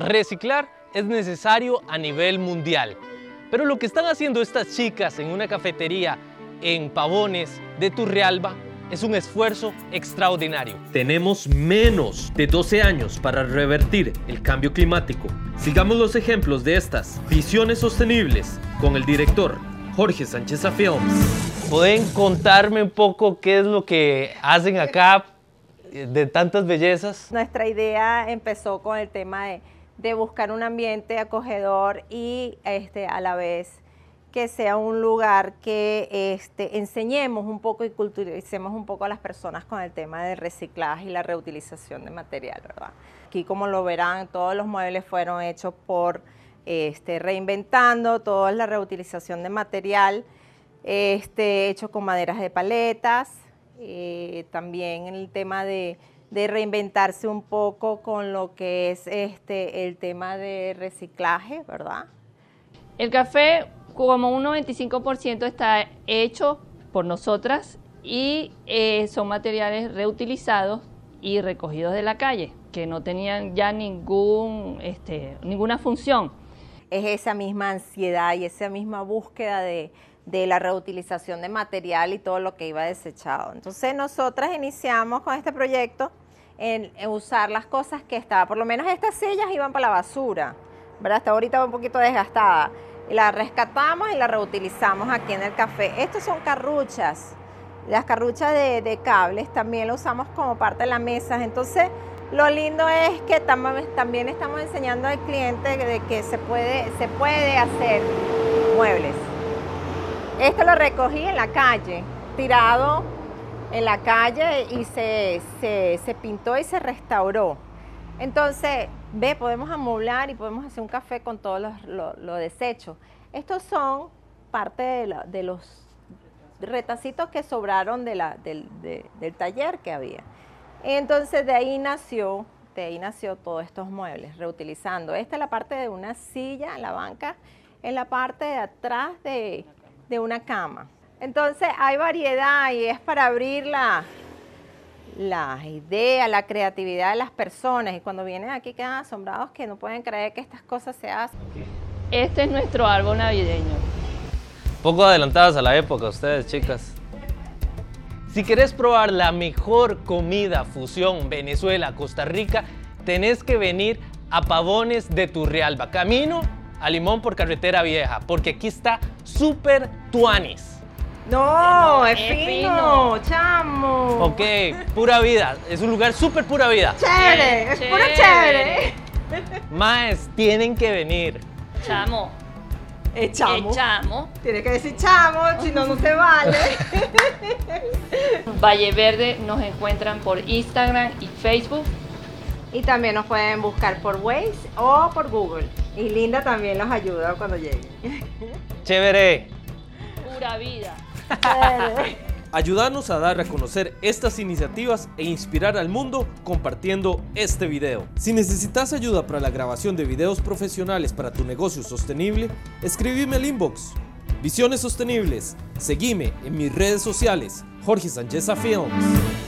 Reciclar es necesario a nivel mundial. Pero lo que están haciendo estas chicas en una cafetería en Pavones de Turrialba es un esfuerzo extraordinario. Tenemos menos de 12 años para revertir el cambio climático. Sigamos los ejemplos de estas visiones sostenibles con el director Jorge Sánchez Films. ¿Pueden contarme un poco qué es lo que hacen acá de tantas bellezas? Nuestra idea empezó con el tema de, de buscar un ambiente acogedor y este, a la vez que sea un lugar que este, enseñemos un poco y culturicemos un poco a las personas con el tema del reciclaje y la reutilización de material, ¿verdad? Aquí como lo verán, todos los muebles fueron hechos por este, reinventando, toda la reutilización de material, este, hecho con maderas de paletas, eh, también el tema de, de, reinventarse un poco con lo que es este, el tema de reciclaje, ¿verdad? El café como un 95% está hecho por nosotras y eh, son materiales reutilizados y recogidos de la calle, que no tenían ya ningún, este, ninguna función. Es esa misma ansiedad y esa misma búsqueda de, de la reutilización de material y todo lo que iba desechado. Entonces nosotras iniciamos con este proyecto en, usar las cosas que estaban, por lo menos estas sillas iban para la basura, ¿verdad? Hasta ahorita va un poquito desgastada y la rescatamos y la reutilizamos aquí en el café. Estos son carruchas, las carruchas de, cables también lo usamos como parte de la mesa. Entonces, lo lindo es que también estamos enseñando al cliente de que se puede, se puede hacer muebles. Esto lo recogí en la calle, tirado en la calle y se, se pintó y se restauró. Entonces, ve, podemos amoblar y podemos hacer un café con todos los lo, desechos. Estos son parte de, los retacitos que sobraron de la, del, del taller que había. Entonces, de ahí nació, de ahí nació todos estos muebles, reutilizando. Esta es la parte de una silla, la banca, en la parte de atrás de, de una cama. Entonces, hay variedad y es para abrirla las ideas, la creatividad de las personas y cuando vienen aquí quedan asombrados que no pueden creer que estas cosas se hacen. Este es nuestro árbol navideño. Poco adelantadas a la época ustedes, chicas. Si querés probar la mejor comida fusión Venezuela-Costa Rica, tenés que venir a Pavones de Turrialba, camino a Limón por Carretera Vieja, porque aquí está Super Tuanis. No, es, fino, chamo. Ok, pura vida. Es un lugar súper pura vida. Chévere, es pura chévere. Más, tienen que venir. Chamo. Es chamo. chamo. Tiene que decir chamo, si no, no se vale. Valle Verde nos encuentran por Instagram y Facebook. Y también nos pueden buscar por Waze o por Google. Y Linda también los ayuda cuando lleguen. Chévere. Pura vida. Ayúdanos a dar a conocer estas iniciativas e inspirar al mundo compartiendo este video. Si necesitas ayuda para la grabación de videos profesionales para tu negocio sostenible, escríbeme al inbox. Visiones Sostenibles. Seguime en mis redes sociales, Jorge Sánchez Films.